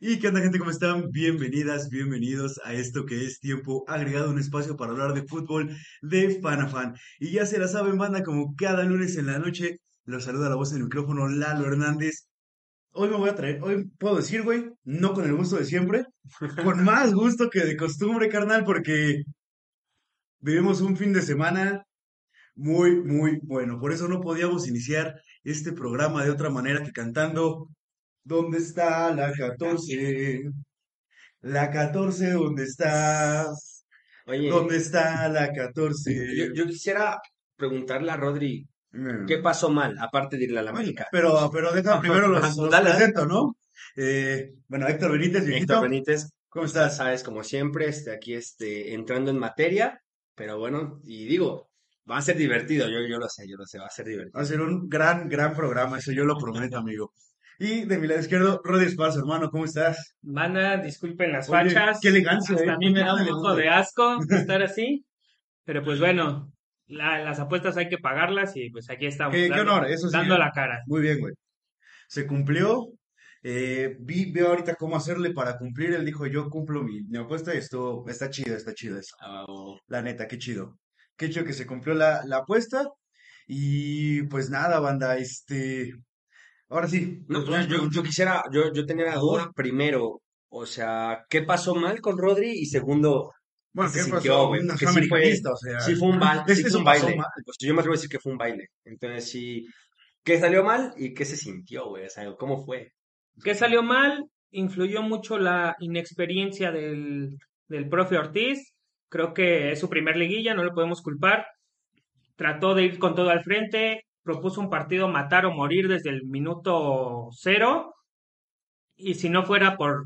¿Y qué onda gente? ¿Cómo están? Bienvenidas, bienvenidos a esto que es tiempo agregado, un espacio para hablar de fútbol de fan a fan. Y ya se la saben, banda, como cada lunes en la noche, los saluda la voz del micrófono Lalo Hernández. Hoy me voy a traer, hoy puedo decir, güey, no con el gusto de siempre, con más gusto que de costumbre, carnal, porque vivimos un fin de semana muy, muy bueno. Por eso no podíamos iniciar este programa de otra manera que cantando ¿Dónde está la 14? La 14, ¿dónde está? Oye, ¿Dónde está la 14? yo, yo quisiera preguntarle a Rodri. ¿qué pasó mal, aparte de irle a la América? Pero, pero deja primero los, los Dale, dale. presento, ¿no? Eh, bueno, Héctor Benítez, viejito. Héctor Benítez, ¿Cómo estás? sabes, como siempre, este, aquí este, entrando en materia, pero bueno, y digo, va a ser divertido, yo, yo lo sé, yo lo sé, va a ser Va divertido. a ser un gran, gran programa, eso yo lo prometo, amigo. Y de mi lado izquierdo, Rodri Esparza, hermano, ¿cómo estás? Banda, disculpen las Oye, fachas. qué elegancia, Hasta eh. a mí me da un Qué poco de asco estar así. Pero pues bueno, la- las apuestas hay que pagarlas y pues aquí estamos. Qué, qué dando, honor, eso sí. dando ¿eh? la cara. Muy bien, güey. Se cumplió. Eh, vi, veo ahorita cómo hacerle para cumplir. Él dijo, yo cumplo mi, mi apuesta y esto está chido, está chido eso. Ah, oh, La neta, qué chido. Qué chido que se cumplió la, la apuesta. Y pues nada, banda, este... Ahora sí. No, nos yo, yo, quisiera, yo, yo tenía la duda primero, o sea, ¿qué pasó mal con Rodri? Y segundo, Bueno, ¿qué sintió, pasó? güey? Un Porque sí fue- o sea... sí fue un, ba- Es sí que fue un baile. mal. Pues yo me atrevo a decir que fue un baile. Entonces sí, ¿qué salió mal y qué se sintió, güey? O sea, ¿cómo fue? ¿Qué salió mal? Influyó mucho la inexperiencia del, del profe Ortiz. Creo que es su primer liguilla, no lo podemos culpar. Trató de ir con todo al frente, propuso un partido matar o morir desde el minuto cero. Y si no fuera por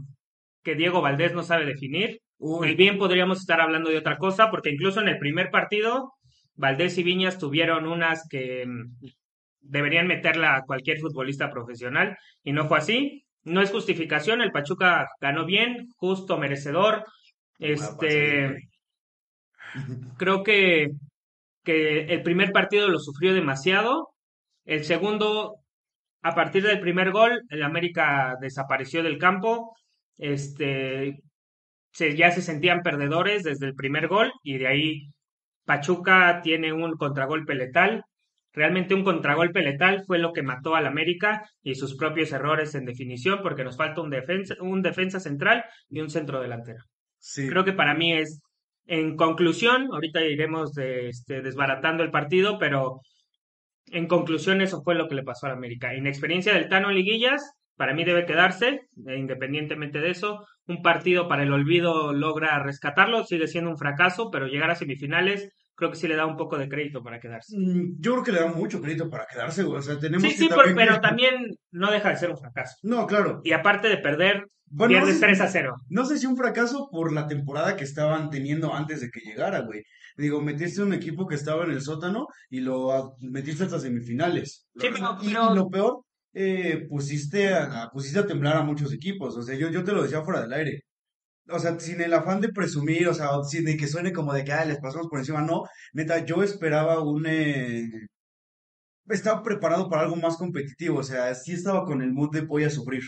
que Diego Valdés no sabe definir, Uy, Muy bien podríamos estar hablando de otra cosa, porque incluso en el primer partido, Valdés y Viñas tuvieron unas que mm, deberían meterla a cualquier futbolista profesional, y no fue así. No es justificación, el Pachuca ganó bien, justo, merecedor. Este, creo que, que el primer partido lo sufrió demasiado. El segundo, a partir del primer gol, el América desapareció del campo. Este, se, ya se sentían perdedores desde el primer gol y de ahí Pachuca tiene un contragolpe letal. Realmente un contragolpe letal fue lo que mató al América y sus propios errores en definición porque nos falta un defensa, un defensa central y un centro delantero. sí. Creo que para mí es, en conclusión, ahorita iremos de, este, desbaratando el partido, pero en conclusión eso fue lo que le pasó al América. Inexperiencia del Tano en liguillas, para mí debe quedarse, eh, independientemente de eso. Un partido para el olvido logra rescatarlo, sigue siendo un fracaso, pero llegar a semifinales creo que sí le da un poco de crédito para quedarse. Mm, Yo creo que le da mucho crédito para quedarse, güey. O sea, tenemos Sí, que sí, también... pero también no deja de ser un fracaso. No, claro. Y aparte de perder, Bueno, no pierdes sé- 3 a 0. No sé si un fracaso por la temporada que estaban teniendo antes de que llegara, güey. Digo, metiste un equipo que estaba en el sótano y lo metiste hasta semifinales. Sí, pero- y, pero- y lo peor, eh, pusiste a, pusiste a temblar a muchos equipos. O sea, yo, yo te lo decía fuera del aire. O sea, sin el afán de presumir, o sea, sin de que suene como de que "Ay, les pasamos por encima, no. Neta, yo esperaba un... eh, Estaba preparado para algo más competitivo, o sea, sí estaba con el mood de voy a sufrir.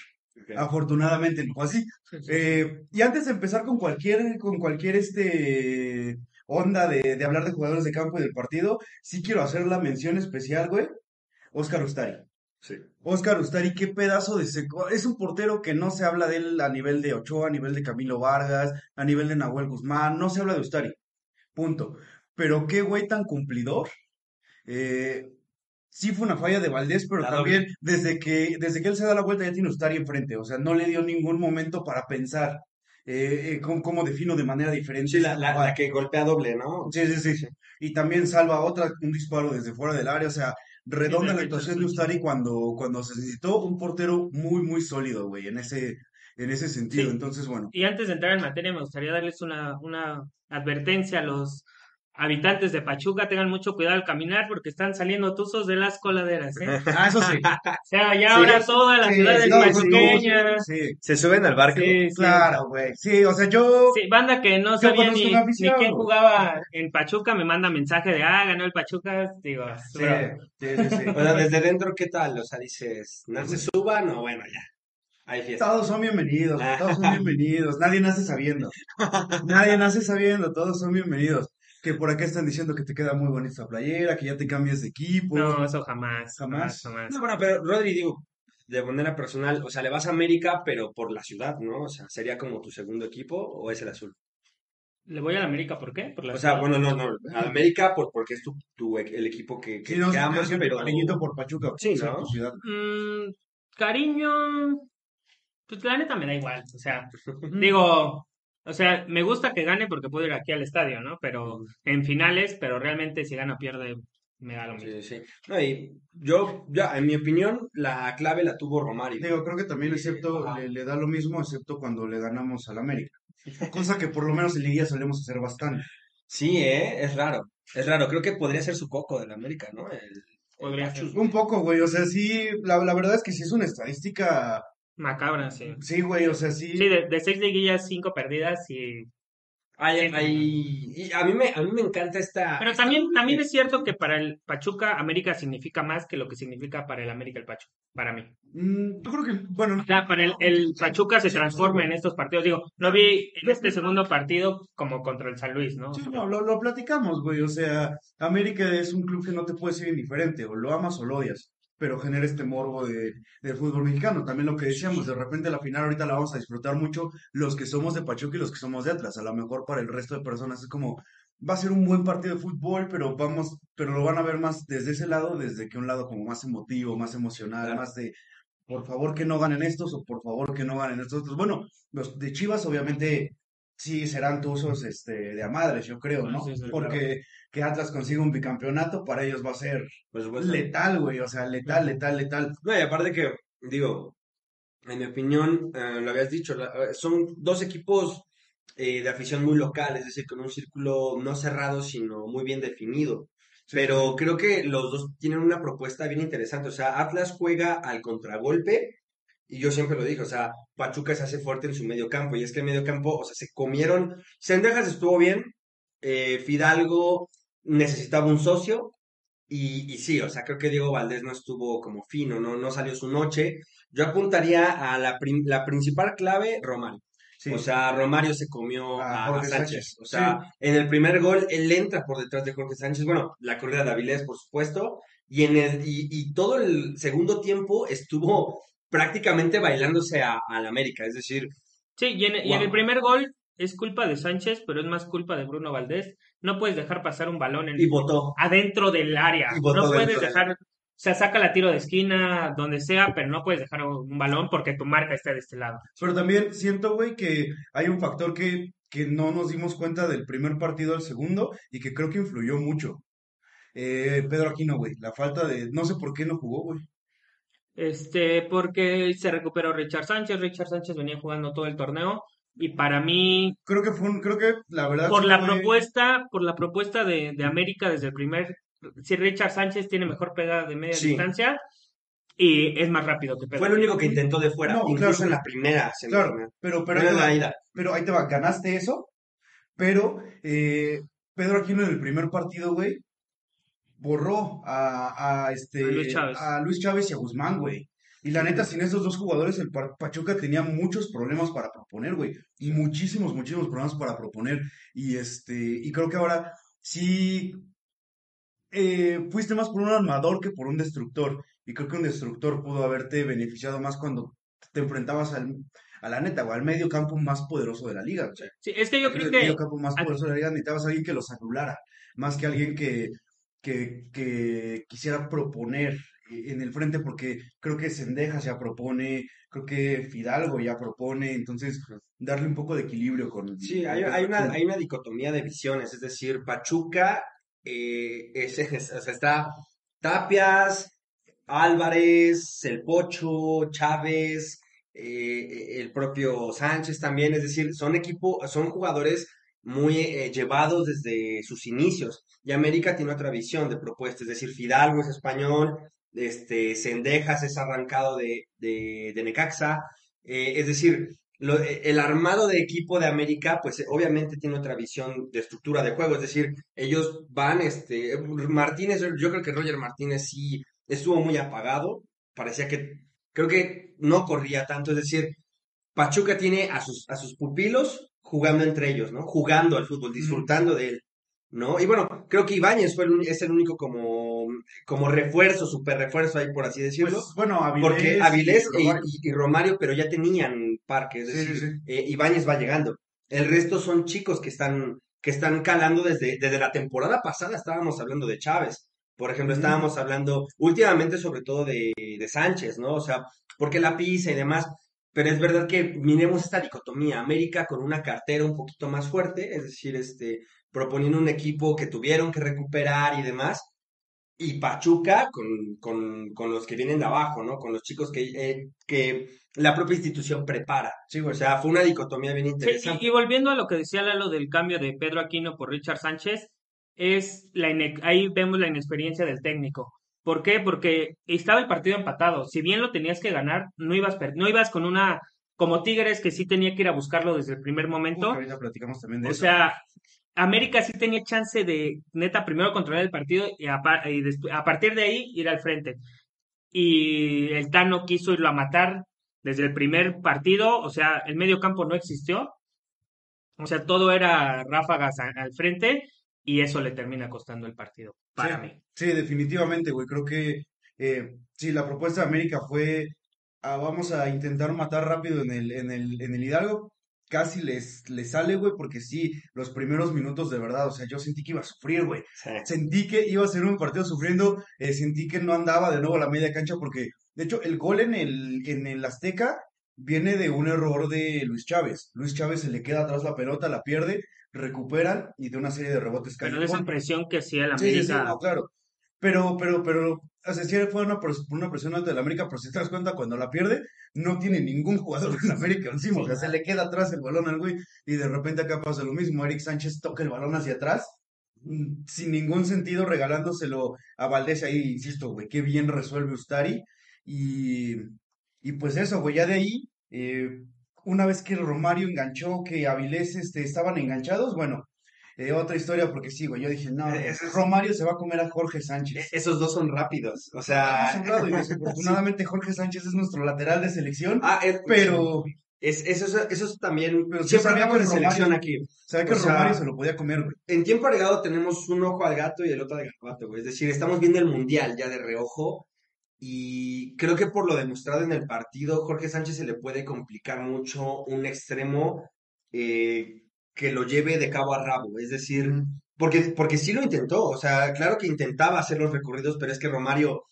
Afortunadamente no fue así. Eh, y antes de empezar con cualquier, con cualquier este onda de, de hablar de jugadores de campo y del partido, sí quiero hacer la mención especial, güey. Oscar Ustari. Sí. Oscar Ustari, qué pedazo de seco. Es un portero que no se habla de él a nivel de Ochoa, a nivel de Camilo Vargas, a nivel de Nahuel Guzmán, no se habla de Ustari. Punto. Pero qué güey tan cumplidor. Eh, sí fue una falla de Valdés, pero La también desde que, desde que él se da la vuelta ya tiene Ustari enfrente. O sea, no le dio ningún momento para pensar eh, eh, cómo, cómo defino de manera diferente. Sí, la, que golpea doble, ¿no? Sí, sí, sí. Y también salva otra, un disparo desde fuera del área. O sea, redonda Sí, la actuación de. Ustari cuando, cuando se necesitó un portero muy, muy sólido, güey, en ese, en ese sentido. Sí. Entonces, bueno. Y antes de entrar en materia, me gustaría darles una, una advertencia a los habitantes de Pachuca. Tengan mucho cuidado al caminar porque están saliendo tuzos de las coladeras, ¿eh? Ah, eso sí. O sea, ya Sí, ahora toda la Sí, ciudad es no, pues, pachuqueña. sí, Se suben al barco. Sí, sí. claro, güey. Sí, o sea, yo. Sí, banda que no sabía ni, quién jugaba en Pachuca, me manda mensaje de, ah, ganó el Pachuca. Digo, Sí, bro, sí, sí, sí. O sea, desde dentro, ¿qué tal? O sea, dices, ¿no se suban o bueno, ya? Hay fiesta. Todos son bienvenidos, güey, todos son bienvenidos. Nadie nace sabiendo. Nadie nace sabiendo, todos son bienvenidos. Que por acá están diciendo que te queda muy bonita esa playera, que ya te cambies de equipo. no, eso jamás, Jamás. jamás, jamás. No, bueno, pero Rodri, digo, de manera personal, o sea, le vas a América, pero por la ciudad, ¿no? O sea, ¿sería como tu segundo equipo o es el azul? Le voy a la América, ¿por qué? Por la O sea, ciudad. bueno, no, no, a América por, porque es tu, tu el equipo que, que, Sí, no, que amas, pero... cariñito por Pachuca, Sí, ¿no? tu ciudad. Mm, cariño, pues la neta me da igual, o sea, digo, o sea, me gusta que gane porque puedo ir aquí al estadio, ¿no? Pero en finales, pero realmente si gana o pierde, me da lo mismo. Sí, sí. No, y yo, ya, en mi opinión, la clave la tuvo Romario. Digo, creo que también excepto, le, le da lo mismo, excepto cuando le ganamos al América. Cosa que por lo menos en Liguilla solemos hacer bastante. Sí, ¿eh? Es raro. Es raro. Creo que podría ser su coco del América, ¿no? El, el Podría Pachus. ser. Un poco, güey, o sea, sí, la, la verdad es que sí es una estadística, Macabra, sí. sí, güey, o sea, sí. Sí, de, de seis liguillas, cinco perdidas y... Ay, Sí. ay, y a mí me, a mí me encanta esta... Pero también, también es cierto que para el Pachuca, América significa más que lo que significa para el América el Pachuca, para mí. Mm, yo creo que, bueno, O sea, para el, el Pachuca se transforma en estos partidos. Digo, no vi en este segundo partido como contra el San Luis, ¿no? Sí, no, lo, lo platicamos, güey. O sea, América es un club que no te puede ser indiferente, o lo amas o lo odias, pero genera este morbo de, del fútbol mexicano. También lo que decíamos, de repente la final ahorita la vamos a disfrutar mucho los que somos de Pachuca y los que somos de Atlas. A lo mejor para el resto de personas es como, va a ser un buen partido de fútbol, pero vamos, pero lo van a ver más desde ese lado, desde que un lado como más emotivo, más emocional, Claro. más de, por favor que no ganen estos o por favor que no ganen estos otros. Bueno, los de Chivas obviamente sí serán tuzos este, de a madres, yo creo, ¿no? Sí, sí, Porque que Atlas consiga un bicampeonato para ellos va a ser supuesto. letal, güey, o sea, letal, letal, letal. No, y aparte que, digo, en mi opinión, eh, lo habías dicho, la- eh, son dos equipos eh, de afición muy local, es decir, con un círculo no cerrado, sino muy bien definido. Pero creo que los dos tienen una propuesta bien interesante. O sea, Atlas juega al contragolpe, y yo siempre lo dije, o sea, Pachuca se hace fuerte en su medio campo, y es que el medio campo, o sea, se comieron. Sendejas estuvo bien, eh, Fidalgo necesitaba un socio, y, y sí, o sea, creo que Diego Valdés no estuvo como fino, no, no salió su noche. Yo apuntaría a la, la principal clave, Romario. Sí. O sea, Romario se comió A Jorge Sánchez. Sánchez. O sea, Sí. en el primer gol, él entra por detrás de Jorge Sánchez. Bueno, la corrida de Avilés, por supuesto. Y, en el, y, y todo el segundo tiempo estuvo prácticamente bailándose a, al América. Es decir, Sí, y en, y en el primer gol es culpa de Sánchez, pero es más culpa de Bruno Valdés. No puedes dejar pasar un balón en, y adentro del área. Y botó No puedes dejar, o sea, saca la tiro de esquina, donde sea, pero no puedes dejar un balón porque tu marca está de este lado. Pero también siento, güey, que hay un factor que, que no nos dimos cuenta del primer partido al segundo y que creo que influyó mucho. Eh, Pedro Aquino, güey, la falta de, no sé por qué no jugó, güey. Este, porque se recuperó Richard Sánchez. Richard Sánchez venía jugando todo el torneo. Y para mí, Creo que fue un, creo que la verdad por la fue- propuesta, por la propuesta de, de América desde el primer, si Richard Sánchez tiene mejor pegada de media Sí. distancia y es más rápido que Pedro. Fue el único que intentó de fuera. No, incluso claro. en la primera Claro, pero, pero, Pero ahí en te va, la ida. pero ahí te va, ganaste eso, pero eh, Pedro Aquino en el primer partido, güey, borró a, a, este, A Luis Chávez. y a Guzmán, güey. Y la neta, sin esos dos jugadores, el Pa- Pachuca tenía muchos problemas para proponer, güey. Y muchísimos, muchísimos problemas para proponer. Y este, y creo que ahora sí eh, fuiste más por un armador que por un destructor. Y creo que un destructor pudo haberte beneficiado más cuando te enfrentabas al, a la neta, o al medio campo más poderoso de la liga. Sí, es que yo creo el que medio campo más poderoso de la liga necesitabas a alguien que los anulara, más que alguien que, que, que quisiera proponer en el frente, porque creo que Sendejas ya propone, creo que Fidalgo ya propone, entonces darle un poco de equilibrio con... Sí, hay, hay una, hay una dicotomía de visiones, es decir, Pachuca eh, es, es- o sea, está Tapias, Álvarez, El Pocho, Chávez, eh, el propio Sánchez también, es decir, son equipo, son jugadores muy eh, llevados desde sus inicios. Y América tiene otra visión de propuesta, es decir, Fidalgo es español, este, Cendejas es arrancado de, de, Necaxa, eh, es decir, eh, el armado de equipo de América, pues obviamente tiene otra visión de estructura de juego, es decir, ellos van, este, Martínez, yo creo que Roger Martínez sí estuvo muy apagado, parecía que, creo que no corría tanto, es decir, Pachuca tiene a sus, a sus pupilos jugando entre ellos, ¿no? Jugando al fútbol, disfrutando de él, ¿no? Y bueno, creo que Ibáñez fue el es el único como, como refuerzo, super refuerzo ahí, por así decirlo. Pues, bueno, Avilés Porque Avilés y, Romario. y- y Romario, pero ya tenían parque, es decir, sí, sí. eh, Ibáñez va llegando. El resto son chicos que están, que están calando desde, desde la temporada pasada. Estábamos hablando de Chávez, por ejemplo, estábamos hablando últimamente sobre todo de, de Sánchez, ¿no? O sea, porque la pisa y demás. Pero es verdad que miremos esta dicotomía. América con una cartera un poquito más fuerte, es decir, este, proponiendo un equipo que tuvieron que recuperar y demás y Pachuca con, con, con los que vienen de abajo, ¿no? Con los chicos que, eh, que la propia institución prepara. Sí. O sea, fue una dicotomía bien Sí, interesante. y, y volviendo a lo que decía Lalo del cambio de Pedro Aquino por Richard Sánchez, es la ahí vemos la inexperiencia del técnico. ¿Por qué? Porque estaba el partido empatado. Si bien lo tenías que ganar, no ibas, no ibas con una, como Tigres que sí tenía que ir a buscarlo desde el primer momento. ahorita platicamos también de O eso. sea, América sí tenía chance de, neta, primero controlar el partido y, a, y a partir de ahí ir al frente. Y el Tano quiso irlo a matar desde el primer partido, o sea, el medio campo no existió. O sea, todo era ráfagas al frente y eso le termina costando el partido, para Sí, mí. sí, definitivamente, güey. Creo que eh, sí, la propuesta de América fue ah, vamos a intentar matar rápido en el, en el, en el Hidalgo. Casi les, les sale, güey, porque sí, los primeros minutos de verdad, o sea, yo sentí que iba a sufrir, güey. Sí. Sentí que iba a ser un partido sufriendo, eh, sentí que no andaba de nuevo a la media cancha porque, de hecho, el gol en el, en el Azteca viene de un error de Luis Chávez. Luis Chávez se le queda atrás la pelota, la pierde, recuperan y de una serie de rebotes cae Pero de esa presión que hacía el Sí, sí, sí, América. no, claro. Pero, pero, pero, o sea, sí fue una, una presión alta del América, pero si te das cuenta, cuando la pierde, no tiene ningún jugador del América encima, o sea, se le queda atrás el balón al güey, y de repente acá pasa lo mismo, Eric Sánchez toca el balón hacia atrás, mm, sin ningún sentido, regalándoselo a Valdés ahí, insisto, güey, qué bien resuelve Ustari, y, y pues eso, güey, ya de ahí, eh, una vez que Romario enganchó, que Avilés, este, estaban enganchados, bueno, eh, otra historia, porque sí, güey, yo dije, no, Eh, Romario se va a comer a Jorge Sánchez. E- Esos dos son rápidos. O sea, y desafortunadamente Jorge Sánchez es nuestro lateral de selección, ah, es- pero es, eso, es- eso es también. Pero siempre hablamos de selección aquí. sabe que o sea, Romario se lo podía comer, güey. En tiempo agregado tenemos un ojo al gato y el otro al garabato, güey. Es decir, estamos viendo el mundial ya de reojo. Y creo que por lo demostrado en el partido, Jorge Sánchez se le puede complicar mucho un extremo eh, que lo lleve de cabo a rabo. Es decir, porque, porque sí lo intentó. O sea, claro que intentaba hacer los recorridos, pero es que Romario,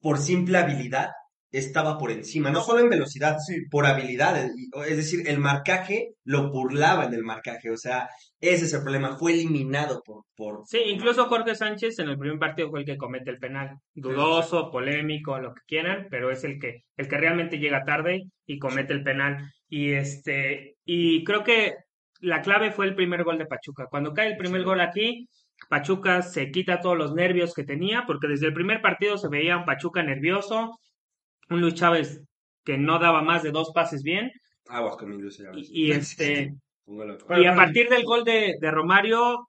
por simple habilidad, estaba por encima. No solo en velocidad, Sí. por habilidad. y- Es decir, el marcaje lo burlaba en el marcaje. O sea, ese es el problema. Fue eliminado por, por, Sí, incluso Jorge Sánchez en el primer partido fue el que comete el penal. Dudoso, polémico, lo que quieran, pero es el que, el que realmente llega tarde y comete el penal. Y este, y creo que la clave fue el primer gol de Pachuca. Cuando cae el primer gol aquí, Pachuca se quita todos los nervios que tenía, porque desde el primer partido se veía un Pachuca nervioso, un Luis Chávez que no daba más de dos pases bien, aguas con mi Luis Chávez. y, y este, y a partir del gol de, de Romario,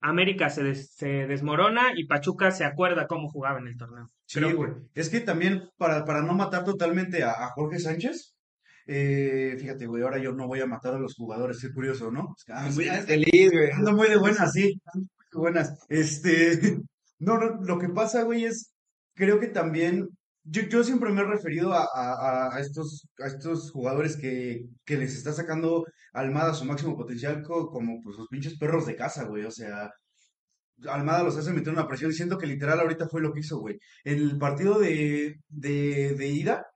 América se, des- se desmorona y Pachuca se acuerda cómo jugaba en el torneo. Sí, güey. Es que también, para, para no matar totalmente a, a Jorge Sánchez, eh, fíjate, güey, ahora yo no voy a matar a los jugadores, qué curioso, ¿no? Es que, ah, Muy sí, feliz, güey. Ando muy de buenas, sí. ando muy de buenas. Este, no, no, lo que pasa, güey, es, creo que también, yo, yo siempre me he referido a, a, estos, a estos jugadores que, que les está sacando Almada su máximo potencial co- como pues los pinches perros de casa, güey. O sea, Almada los hace meter una presión, siento que literal ahorita fue lo que hizo, güey. El partido de, de, de ida,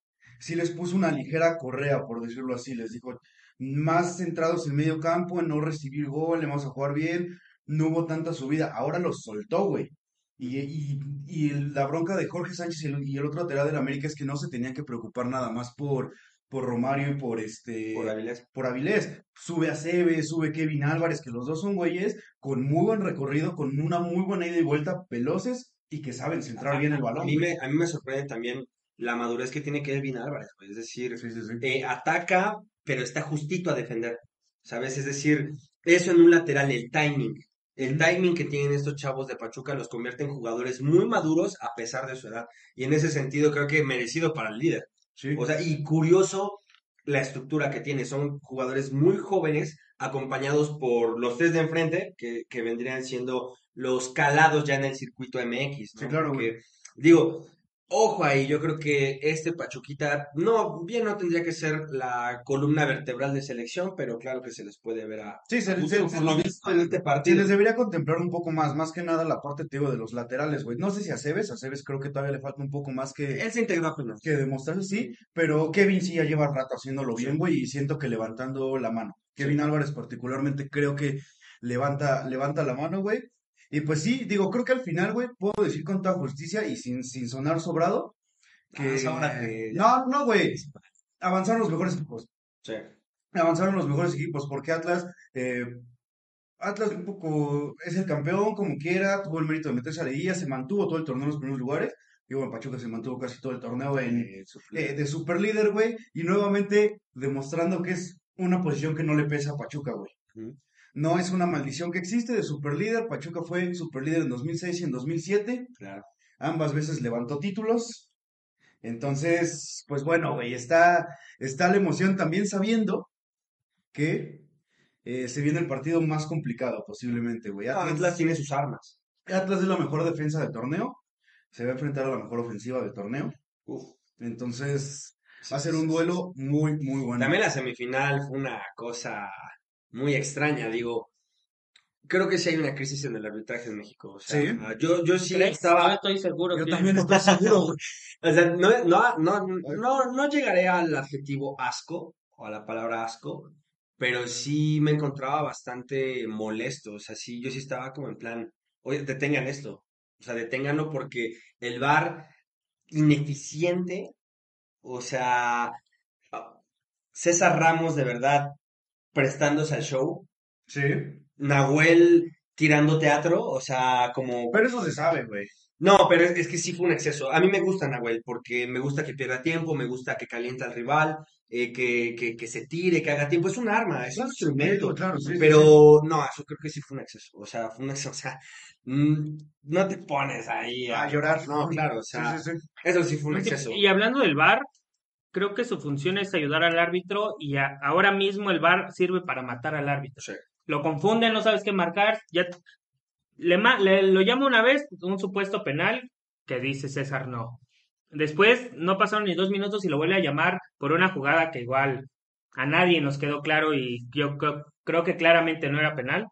sí les puso una ligera correa, por decirlo así, les dijo, más centrados en medio campo, en no recibir gol, vamos a jugar bien, no hubo tanta subida, ahora los soltó, güey. Y, y, y la bronca de Jorge Sánchez y el, y el otro lateral del América es que no se tenían que preocupar nada más por, por Romario y por este Por Avilés. por Avilés. Sube a Cebe, sube Kevin Álvarez, que los dos son güeyes con muy buen recorrido, con una muy buena ida y vuelta, veloces y que saben centrar bien el A balón. mí güey. me, a mí me sorprende también la madurez que tiene Kevin Álvarez. Es decir, Sí, sí, sí. eh, ataca, pero está justito a defender, ¿sabes? Es decir, eso en un lateral, el timing. El timing que tienen estos chavos de Pachuca los convierte en jugadores muy maduros a pesar de su edad. Y en ese sentido creo que merecido para el líder. Sí. O sea, y curioso la estructura que tiene. Son jugadores muy jóvenes acompañados por los tres de enfrente, que, que vendrían siendo los calados ya en el circuito MX, ¿no? Sí, claro, Porque, digo, ojo ahí, yo creo que este Pachuquita, no, bien no tendría que ser la columna vertebral de selección, pero claro que se les puede ver a... Sí, se, se- por lo se- visto en este se partido. les debería contemplar un poco más, más que nada la parte, te digo, de los laterales, güey. No sé si a Cebes, a Cebes creo que todavía le falta un poco más que, Él se integró que demostrarse, sí, pero Kevin sí ya lleva rato haciéndolo bien, güey, y siento que levantando la mano. Kevin Álvarez particularmente creo que levanta, levanta la mano, güey. Y pues sí, digo, creo que al final, güey, puedo decir con toda justicia y sin, sin sonar sobrado, que... No, no, güey, avanzaron los mejores equipos. Sí. avanzaron los mejores equipos, porque Atlas, eh, Atlas un poco es el campeón, como quiera, tuvo el mérito de meterse a la liguilla, se mantuvo todo el torneo en los primeros lugares, y bueno, Pachuca se mantuvo casi todo el torneo en, Eh, de super líder, güey, y nuevamente demostrando que es una posición que no le pesa a Pachuca, güey. Ujú. No es una maldición que existe de super líder, Pachuca fue super líder en 2006 y en 2007, Claro. ambas veces levantó títulos. Entonces, pues bueno, güey, está, está la emoción también sabiendo que eh, se viene el partido más complicado posiblemente, güey. No, Atlas, Atlas tiene sus armas. Atlas es la mejor defensa del torneo, se va a enfrentar a la mejor ofensiva del torneo. Uf. Entonces, Sí, va a ser un duelo muy, muy bueno. También la semifinal fue una cosa muy extraña, digo. Creo que sí hay una crisis en el arbitraje en México. O sea, Sí. yo, yo sí ¿Crees? Yo estaba. estoy seguro Yo que- también estoy seguro. O sea, no, no, no, no, no llegaré al adjetivo asco o a la palabra asco, pero sí me encontraba bastante molesto. O sea, sí, yo sí estaba como en plan, oye, detengan esto. O sea, deténganlo porque el VAR ineficiente, o sea, ah, César Ramos de verdad prestándose al show, Sí, Nahuel tirando teatro, o sea, como pero eso se sabe, güey. no, pero es, es que sí fue un exceso. A mí me gusta Nahuel porque me gusta que pierda tiempo, me gusta que caliente al rival, eh, que, que, que se tire, que haga tiempo. Es un arma, es un instrumento. Claro, sí, sí, sí. Pero no, eso creo que sí fue un exceso. O sea, fue un exceso. O sea, mm, no te pones ahí A llorar. No, claro, o Sí, sea, sí, sí. eso sí fue un exceso. Y hablando del VAR, creo que su función es ayudar al árbitro y a- ahora mismo el VAR sirve para matar al árbitro. Sí. Lo confunden, no sabes qué marcar, ya le, le- lo llama una vez un supuesto penal que dice César no. Después no pasaron ni dos minutos y lo vuelve a llamar por una jugada que igual a nadie nos quedó claro y yo creo, creo que claramente no era penal.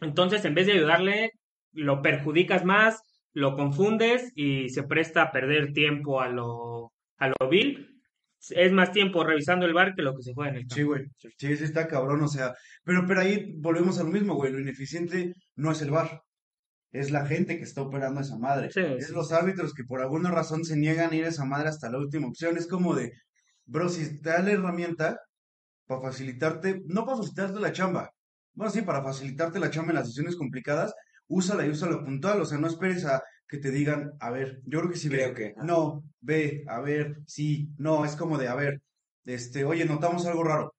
Entonces, en vez de ayudarle, lo perjudicas más, lo confundes y se presta a perder tiempo a lo, a lo vil. Es más tiempo revisando el bar que lo que se juega en el campo. Sí, güey. Sí, sí está cabrón, o sea. Pero, pero ahí volvemos a lo mismo, güey. Lo ineficiente no es el VAR. Es la gente que está operando esa madre. Sí, es sí, los árbitros que por alguna razón se niegan a ir a esa madre hasta la última opción. Es como de, bro, si te da la herramienta para facilitarte, no para facilitarte la chamba. Bueno, sí, para facilitarte la chamba en las decisiones complicadas, úsala y úsala puntual. O sea, no esperes a que te digan, a ver, yo creo que sí ve. Creo que. No, ve, a ver, sí, no, es como de, a ver, este, oye, notamos algo raro.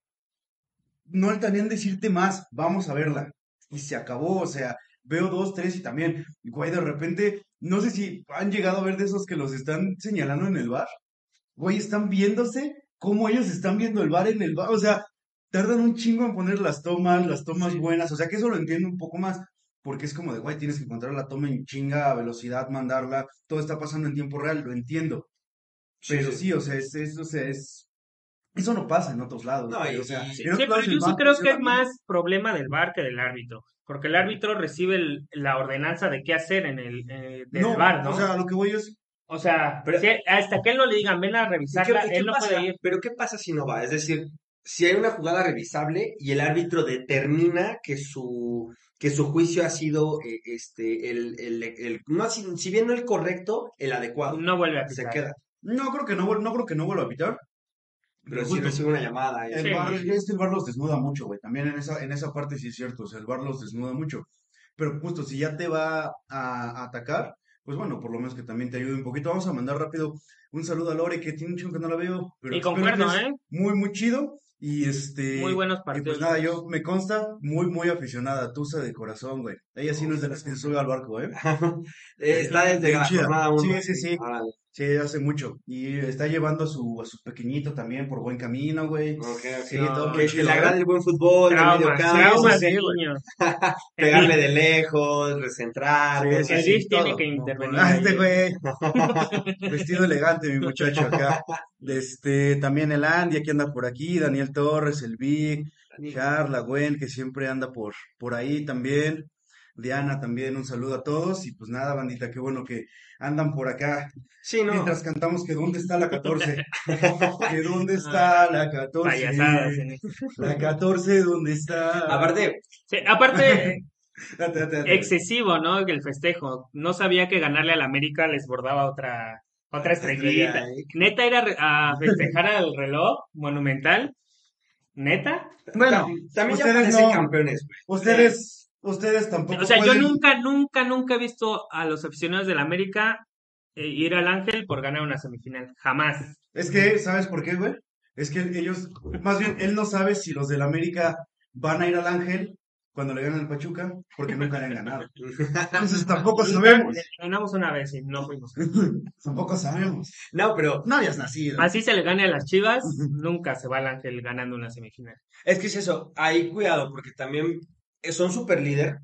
No altarían decirte más, vamos a verla. Y se acabó, o sea, veo dos, tres y también, güey, de repente, no sé si han llegado a ver de esos que los están señalando en el bar. Güey, están viéndose cómo ellos están viendo el bar en el bar, o sea, tardan un chingo en poner las tomas, las tomas buenas, o sea, que eso lo entiendo un poco más. Porque es como de, güey, tienes que encontrar la toma en chinga, a velocidad, mandarla, todo está pasando en tiempo real, lo entiendo. Sí, Pero sí. sí, o sea, es, es, o sea, es, Eso no pasa en otros lados. No, y- o sea, Sí, pero VAR creo que es más problema del VAR que del árbitro, porque el árbitro recibe el- la ordenanza de qué hacer en el eh, del No, VAR, ¿no? o sea, lo que voy es. O sea, Pero- si- hasta que él no le digan, ven a ¿Y qué- revisarla, qué él no pasa? puede ir. Pero ¿qué pasa si no va? Es decir, si hay una jugada revisable y el árbitro determina que su que su juicio ha sido eh, este el, el, el- no si, si bien no el correcto, el adecuado. No vuelve a se pitar. queda. No creo que no, vuel- no creo que no vuelva a pitar. Pero si justo, recibe una llamada. y- El Sí. Que el VAR los desnuda mucho, güey. También en esa, en esa parte sí es cierto. O sea, el VAR los desnuda mucho. Pero justo, si ya te va a, a atacar, pues bueno, por lo menos que también te ayude un poquito. Vamos a mandar rápido un saludo a Lore, que tiene mucho que no la veo. Pero Y concuerdo, ¿eh? Muy, muy chido. Y este. Muy buenos Y partidos. pues nada, yo me consta muy, muy aficionada, Tusa de corazón, güey. Ella sí no es de las que se sube al barco, ¿eh? Eh, está desde la chida. jornada uno. Sí, sí, sí. Sí, hace mucho. Y está llevando a su, a su pequeñito también por buen camino, güey. Ok, ok. Sí, No, todo Que, que le ¿eh? agrade el buen fútbol, el Traumas, medio campo, traumas sí, pegarle de lejos, recentrar. Sí, sí, El así. Tiene todo. que intervenir ah, este güey. Vestido elegante, mi muchacho acá. Este, también el Andy, aquí anda por aquí, Daniel Torres, el Big, Charla, Gwen, que siempre anda por, por ahí también. Diana también, un saludo a todos. Y pues nada, bandita, qué bueno que andan por acá. Sí, no. Mientras cantamos que dónde está la 14. que dónde está la 14. Payasadas. en- La 14, ¿dónde está? Aparte, Sí, aparte, Date, date, date. excesivo, ¿no? El festejo. No sabía que ganarle al América les bordaba otra, otra estrellita. ¿eh? Neta, ir a, festejar al reloj monumental. Neta. Bueno, tam- también ya ustedes parecen no. campeones, güey. Ustedes, ustedes tampoco O sea, yo nunca, nunca, nunca he visto a los aficionados del América eh, ir al Ángel por ganar una semifinal. Jamás. Es que, ¿sabes por qué, güey? Es que ellos, más bien, él no sabe si los del América van a ir al Ángel cuando le ganan al Pachuca, porque nunca le han ganado. Entonces tampoco sabemos. Ganamos una vez y no fuimos. Tampoco sabemos. No, pero No habías nacido. Así se le gane a las Chivas, nunca se va al Ángel ganando una semifinal. es que es eso, ahí cuidado, porque también son super líder,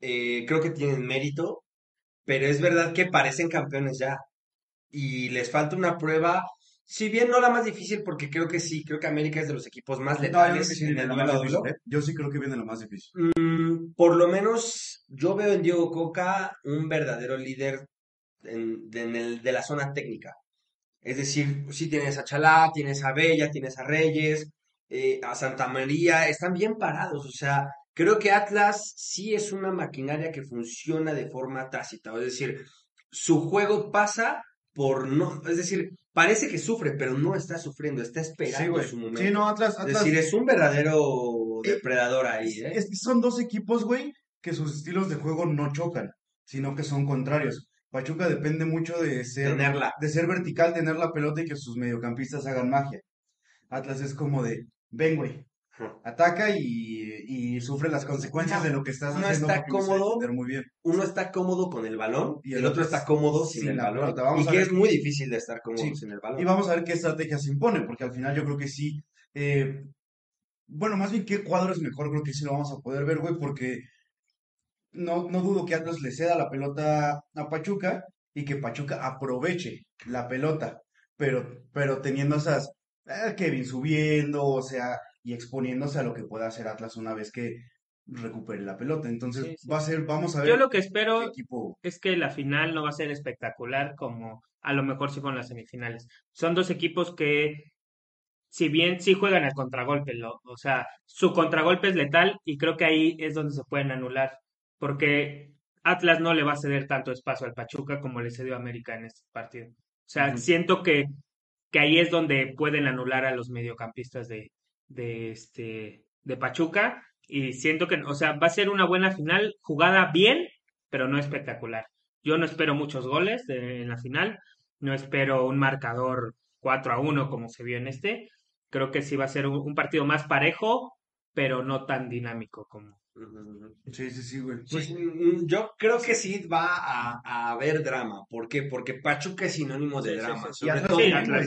eh, creo que tienen mérito, pero es verdad que parecen campeones ya. Y les falta una prueba, si bien no la más difícil, porque creo que sí, creo que América es de los equipos más No, letales sí en el lo duelo ¿eh? Yo sí creo que viene lo más difícil. Mm, por lo menos yo veo en Diego Coca un verdadero líder en, de, en el- de la zona técnica. Es decir, sí tienes a Chalá, tienes a Bella, tienes a Reyes, eh, a Santa María, están bien parados. O sea, creo que Atlas sí es una maquinaria que funciona de forma tácita. Es decir, su juego pasa por no, es decir, parece que sufre, pero no está sufriendo, está esperando su momento. Sí, no, Atlas, Es Atlas. decir, es un verdadero Eh, depredador ahí, ¿eh? Es que son dos equipos, güey, que sus estilos de juego no chocan, sino que son contrarios. Pachuca depende mucho de ser, Tenerla. de ser vertical, tener la pelota y que sus mediocampistas hagan magia. Atlas es como de, ven, güey. Ataca y, y sufre las consecuencias de lo que estás Uno haciendo. está cómodo. defender muy bien. uno está cómodo con el balón Y el otro está es cómodo sin, sin el balón. Vamos y a que ver. es muy difícil de estar cómodo Sí. sin el balón. Y vamos a ver qué estrategia se impone, porque al final yo creo que sí. eh, bueno, más bien qué cuadro es mejor, creo que sí lo vamos a poder ver, güey, porque no, no dudo que Atlas le ceda la pelota a Pachuca y que Pachuca aproveche la pelota, pero, pero teniendo esas, eh, Kevin subiendo, o sea, y exponiéndose a lo que pueda hacer Atlas una vez que recupere la pelota. Entonces, Sí, sí. va a ser, vamos a ver Yo lo que espero equipo. es que la final no va a ser espectacular como a lo mejor sí fueron las semifinales. Son dos equipos que, si bien sí juegan al contragolpe, lo- o sea, su contragolpe es letal y creo que ahí es donde se pueden anular, porque Atlas no le va a ceder tanto espacio al Pachuca como le cedió a América en este partido. O sea, siento que, que ahí es donde pueden anular a los mediocampistas de, de, este, de Pachuca y siento que, o sea, va a ser una buena final, jugada bien, pero no espectacular. Yo no espero muchos goles en la final, no espero un marcador 4 a 1 como se vio en este. Creo que sí va a ser un partido más parejo, pero no tan dinámico como. Sí, sí, sí, güey. Pues, mm, yo creo que sí va a, a haber drama. ¿Por qué? Porque Pachuca es sinónimo de Sí, drama. sí. Sobre, todo,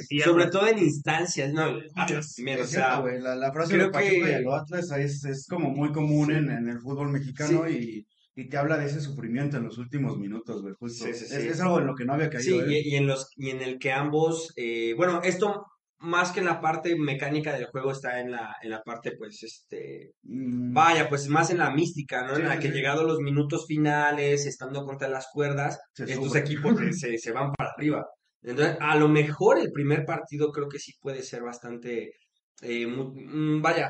y sobre todo en instancias. No, Atlas también, o sea, güey, La, la frase creo de Pachuca que- y el Atlas es, es como muy común en, en el fútbol mexicano y, y te habla de ese sufrimiento en los últimos minutos, güey, justo. Sí, sí, Es, sí. es algo en lo que no había caído, ¿eh? y, y en los y en el que ambos, eh, bueno, esto más que en la parte mecánica del juego, está en la, en la parte, pues, este, Mm, vaya, pues más en la mística, ¿no? Sí, en la sí, que sí. llegado los minutos finales, estando contra las cuerdas, Se estos sube. equipos se, se- van para arriba. Entonces, a lo mejor el primer partido creo que sí puede ser bastante, eh, mu- mm, vaya,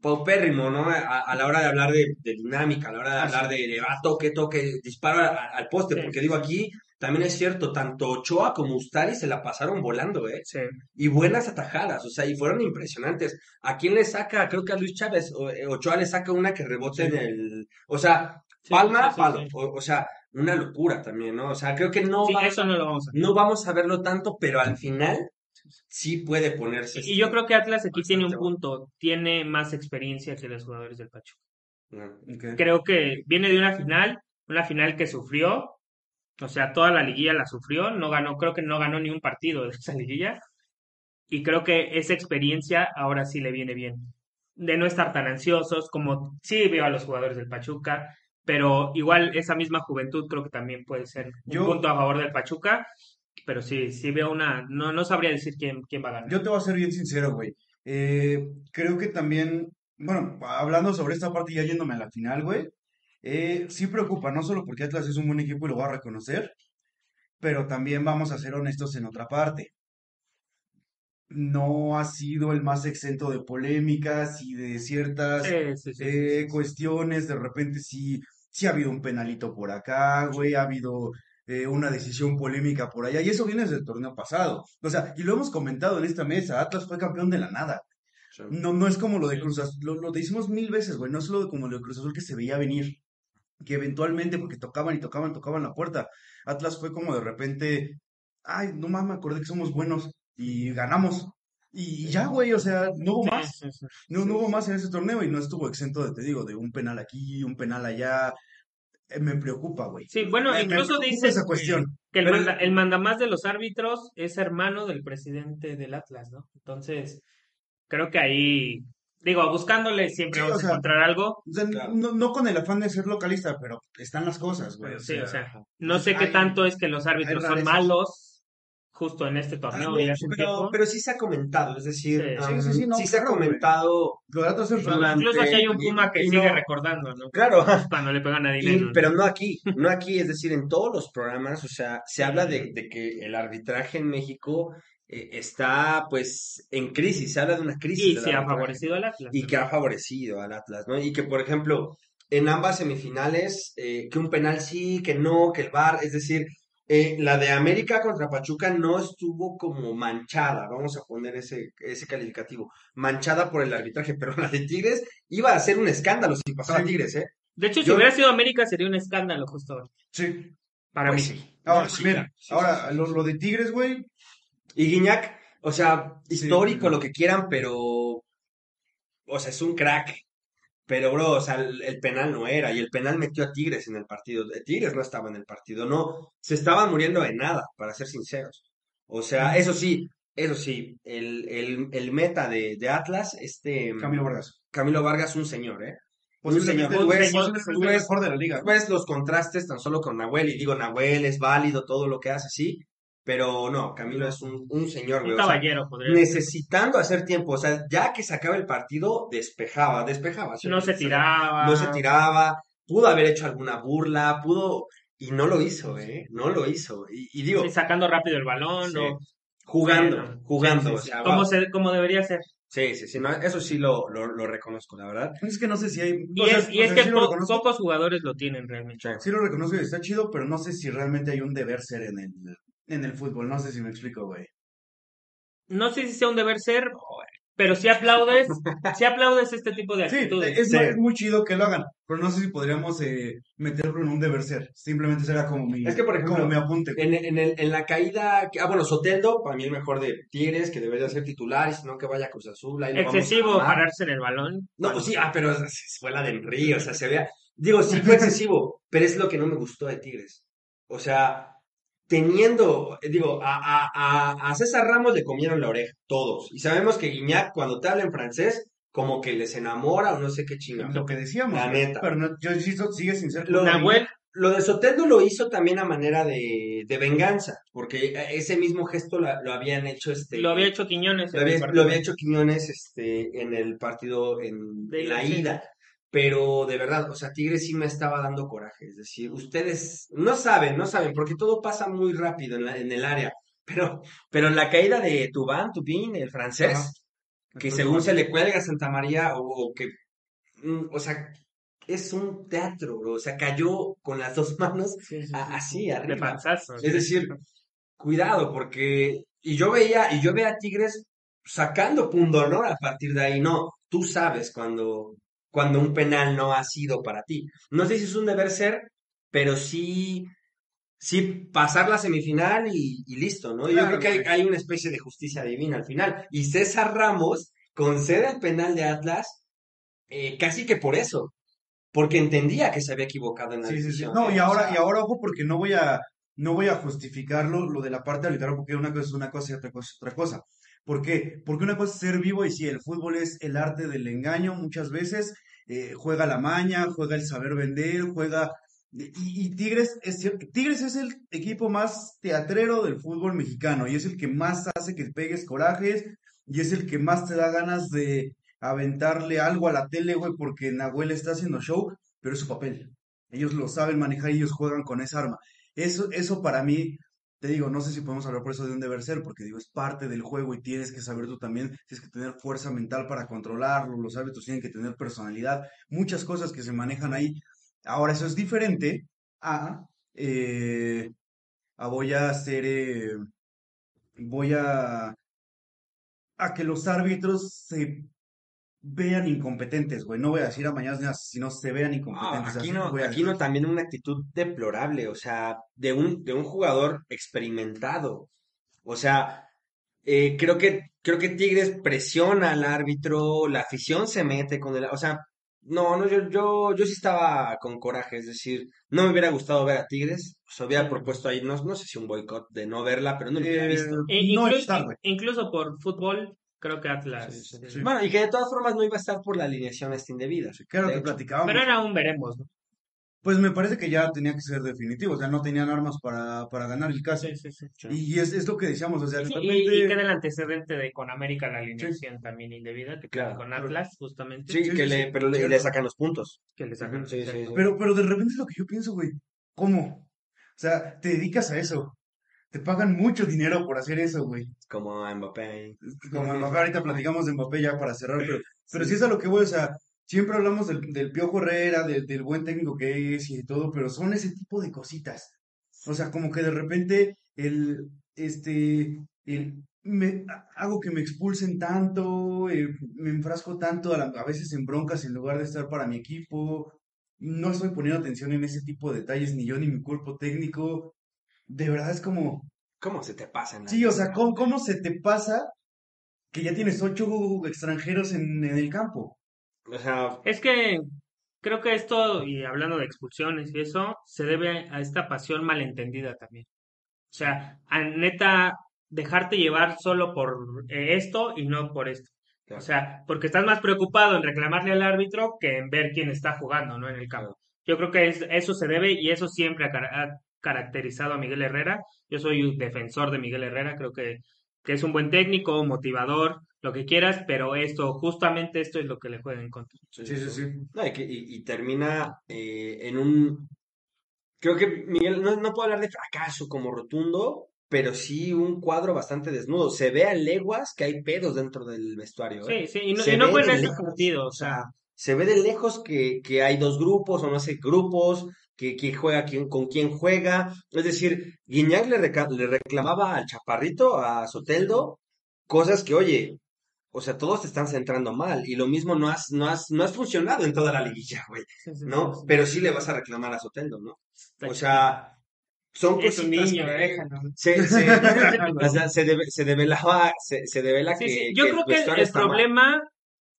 paupérrimo, ¿no? A, a la hora de hablar de, de dinámica, a la hora de Ah, hablar de, de, ah, toque, toque, disparo a- al poste, porque digo, aquí también es cierto, tanto Ochoa como Ustari se la pasaron volando, ¿eh? Sí. Y buenas atajadas, o sea, y fueron impresionantes. ¿A quién le saca? Creo que a Luis Chávez, eh, Ochoa le saca una que rebote en el... O sea, Sí, palma, sí, palo. O, o sea, una locura también, ¿no? O sea, creo que no, Sí, va- eso no lo vamos a ver. no vamos a verlo tanto, pero al final sí puede ponerse... Y yo creo que Atlas aquí tiene un bueno. punto, tiene más experiencia que los jugadores del Pachuca. No. ok. Creo que viene de una final, una final que sufrió, o sea, toda la liguilla la sufrió, no ganó, creo que no ganó ni un partido de esa liguilla, y creo que esa experiencia ahora sí le viene bien, de no estar tan ansiosos, como sí veo a los jugadores del Pachuca, pero igual esa misma juventud creo que también puede ser un Yo- punto a favor del Pachuca, pero sí, sí veo una, no, no sabría decir quién, quién va a ganar. Yo te voy a ser bien sincero, güey. Eh, creo que también, bueno, hablando sobre esta parte y ya yéndome a la final, güey, eh, sí preocupa, no solo porque Atlas es un buen equipo y lo voy a reconocer, pero también vamos a ser honestos en otra parte. No ha sido el más exento de polémicas y de ciertas Sí, sí, sí, sí, eh, cuestiones, de repente sí, sí ha habido un penalito por acá, güey, ha habido eh, una decisión polémica por allá, y eso viene desde el torneo pasado. O sea, y lo hemos comentado en esta mesa, Atlas fue campeón de la nada. No, no es como lo de Cruz Azul, lo, lo decimos mil veces, güey, no es lo como lo de Cruz Azul que se veía venir, que eventualmente, porque tocaban y tocaban, tocaban la puerta, Atlas fue como de repente, ay, no mames, me acordé que somos buenos y ganamos. Y ya, güey, o sea, no hubo más. No, no hubo más en ese torneo y no estuvo exento de, te digo, de un penal aquí, un penal allá. Eh, me preocupa, güey. Sí, bueno, incluso dicen esa que- cuestión. que el, Pero- manda, el mandamás de los árbitros es hermano del presidente del Atlas, ¿no? Entonces, creo que ahí, digo, buscándole siempre Sí, vamos o sea, a encontrar algo. O sea, Claro. no, no con el afán de ser localista, pero están las cosas, güey. o Sí, o sea, sea, no sé qué tanto es que los árbitros son malos justo en este torneo y pero, pero sí se ha comentado, es decir, Sí. um, Sí, sí, sí, no, sí se ha claro, comentado. Durante- Incluso aquí hay un y- Puma que y sigue no- recordando, ¿no? claro, Cuando le pegan a Y- dinero. pero no aquí, no aquí, es decir, en todos los programas, o sea, se habla de, de que el arbitraje en México está pues en crisis, se habla de una crisis Y se ha favorecido al Atlas. y que ha favorecido al Atlas, ¿no? Y que, por ejemplo, en ambas semifinales, eh, que un penal sí, que no, que el VAR, es decir, eh, la de América contra Pachuca no estuvo como manchada, vamos a poner ese, ese calificativo, manchada por el arbitraje, pero la de Tigres iba a ser un escándalo si pasaba Sí. Tigres, ¿eh? De hecho, si Yo- hubiera sido América sería un escándalo justo ahora, Sí. para Pues mí. sí. Ahora, No, mira. Sí, ahora, sí, lo, lo de Tigres, güey, Y Guiñac, o sea, histórico, lo que quieran, pero, o sea, es un crack. Pero, bro, o sea, el, el penal no era, y el penal metió a Tigres en el partido. Eh, Tigres no estaba en el partido, no, se estaban muriendo de nada, para ser sinceros. O sea, eso sí, eso sí, el, el, el meta de, de Atlas, este, Camilo Vargas. Camilo Vargas, un señor, ¿eh? Un Posiblemente, señor, tú tú ves, tú el ves- mejor de la liga. ves los contrastes tan solo con Nahuel, y digo, Nahuel es válido, todo lo que hace, sí, pero no, Camilo es un, un señor, güey. Un o sea, caballero, decir. necesitando hacer tiempo, o sea, ya que se acaba el partido, despejaba, despejaba. ¿sí? No se O tiraba. No se tiraba, pudo haber hecho alguna burla, pudo, y no lo hizo, ¿eh? No lo hizo. Y, y digo, Sí, sacando rápido el balón. sí, o- jugando, Bueno, jugando, sí, o sí, sea, como, se, como debería ser. Sí, sí, sí, no, eso sí lo, lo, lo reconozco, la verdad. Es que no sé si hay. Y o sea, es, y o es sea, que sí po- pocos jugadores lo tienen realmente. sí lo reconozco y está chido, pero no sé si realmente hay un deber ser en el, en el fútbol. No sé si me explico, güey. No sé si sea un deber ser, pero si aplaudes, si aplaudes este tipo de Sí, actitudes. es, Sí. es muy chido que lo hagan, pero no sé si podríamos eh, meterlo en un deber ser. Simplemente será como mi, Es que, por ejemplo, como mi apunte. En, en, el- en la caída, que- ah, bueno, Soteldo, para mí el mejor de Tigres, que debería ser titular, y si no que vaya a Cruz Azul, ahí lo vamos a Excesivo pararse en el balón. No, pues sí, ah, pero es- fue la de Henry, o sea, se vea. Digo, sí fue excesivo, pero es lo que no me gustó de Tigres. O sea, teniendo, eh, digo, a, a, a, César Ramos le comieron la oreja, todos. Y sabemos que Guiñac, cuando te habla en francés, como que les enamora o no sé qué chingada. Lo que decíamos. La neta. Pero no, yo insisto, sigue sin ser. Lo- Nahuel, lo de Soteldo lo hizo también a manera de, de venganza, porque ese mismo gesto lo, lo habían hecho este. Lo había hecho Quiñones. Lo en el había, partido. lo había hecho Quiñones este, en el partido en, De en la ida, sí. ida. Pero de verdad, o sea, Tigres sí me estaba dando coraje. Es decir, ustedes no saben, no saben, porque todo pasa muy rápido en, la- en el área. Pero, pero la caída de Tubán, Tupín, el francés, Ajá. que Entonces, según se le cuelga a Santa María, o, o que, mm, o sea, es un teatro, bro. O sea, cayó con las dos manos Sí, sí, sí. a- así, De arriba. panzazo. Es decir, cuidado, porque. Y yo veía, y yo veía a Tigres sacando pundonor a partir de ahí. No, tú sabes cuando, cuando un penal no ha sido para ti. No sé si es un deber ser, pero sí, sí pasar la semifinal y, y listo, ¿no? Yo creo que hay, güey. hay una especie de justicia divina al final. Y César Ramos concede el penal de Atlas eh, casi que por eso. Porque entendía que se había equivocado en la Sí, sí, sí. No, y ahora, y ahora ojo, porque no voy a, no voy a justificarlo lo de la parte arbitral, porque una cosa es una cosa y otra cosa es otra cosa. ¿Por qué? Porque una cosa es ser vivo y sí, el fútbol es el arte del engaño muchas veces, eh, juega la maña, juega el saber vender, juega... Y, Tigres es, Tigres es el equipo más teatrero del fútbol mexicano y es el que más hace que pegues corajes y es el que más te da ganas de aventarle algo a la tele, güey, porque Nahuel está haciendo show, pero es su papel. Ellos lo saben manejar y ellos juegan con esa arma. Eso, eso para mí, te digo, no sé si podemos hablar por eso de un deber ser, porque digo, es parte del juego y tienes que saber tú también, tienes que tener fuerza mental para controlarlo, los árbitros tienen que tener personalidad, muchas cosas que se manejan ahí. Ahora, eso es diferente a, eh, voy a hacer, eh, voy a, a que los árbitros se vean incompetentes, güey. No voy a decir a mañana, sino se vean incompetentes. aquí no, aquí no también una actitud deplorable, o sea, de un, de un jugador experimentado. O sea, eh, creo que, creo que Tigres presiona al árbitro, la afición se mete con el, o sea, no, no, yo, yo, yo sí estaba con coraje, es decir, no me hubiera gustado ver a Tigres, se hubiera propuesto ahí, no, no sé si un boicot de no verla, pero no lo hubiera Eh, visto. E- no inclu- es tarde. incluso por fútbol, creo que Atlas. Sí, sí. Sí. Bueno, y que de todas formas no iba a estar por la alineación esta indebida. Claro que hecho. platicábamos. Pero era un veremos, ¿no? Pues me parece que ya tenía que ser definitivo, o sea, no tenían armas para, para ganar el caso. Sí, sí, sí. Y es, es lo que decíamos, o sea, y, y queda el antecedente de con América la alineación también indebida, que Claro. con Atlas, justamente, Sí, Sí, que sí, le, sí, pero le, sacan los puntos. que le sacan. Sí, sí. Pero, pero de repente es lo que yo pienso, güey. ¿Cómo? O sea, te dedicas a eso. Te pagan mucho dinero por hacer eso, güey. Como a Mbappé. Como Mbappé, ahorita platicamos de Mbappé ya para cerrar, pero, pero sí es a lo que voy, o sea, siempre hablamos del, del Piojo Herrera, del, del buen técnico que es y de todo, pero son ese tipo de cositas. O sea, como que de repente el, este, el, me, ha- hago que me expulsen tanto, eh, me enfrasco tanto a, la- a veces en broncas en lugar de estar para mi equipo, no estoy poniendo atención en ese tipo de detalles, ni yo ni mi cuerpo técnico. De verdad es como, ¿Cómo se te pasa en la Sí, o sea? ¿cómo, cómo se te pasa que ya tienes ocho extranjeros en, en el campo? O sea, Es que creo que esto, y hablando de expulsiones y eso, se debe a esta pasión malentendida también. O sea, a neta, dejarte llevar solo por eh, esto y no por esto. Claro. O sea, porque estás más preocupado en reclamarle al árbitro que en ver quién está jugando, ¿no? En el campo. Yo creo que es- eso se debe y eso siempre ha caracterizado a Miguel Herrera. Yo soy un defensor de Miguel Herrera, creo que, que es un buen técnico, motivador, lo que quieras, pero esto, justamente esto es lo que le juega en contra. No, y, que- y- y termina eh, en un... Creo que Miguel, no, no puedo hablar de fracaso como rotundo, pero sí un cuadro bastante desnudo. Se ve a leguas que hay pedos dentro del vestuario. ¿eh? Sí, sí, y no, Se y no ve fue en de ese lejos, partido, o sea, se ve de lejos que, que hay dos grupos o no sé, grupos, que quién juega quién, con quién juega. Es decir, Guiñac le, reclamaba al Chaparrito, a Soteldo, cosas que, oye, o sea, todos te están centrando mal. Y lo mismo no has, no has, no has funcionado en toda la liguilla, güey. sí, ¿No? sí, sí. Pero sí le vas a reclamar a Soteldo, ¿no? Está O sea, son es un niño, que- déjalo. se, se, o sea, se, debe- se develaba, se, se devela Sí, que, sí, Yo que creo que el, mal. problema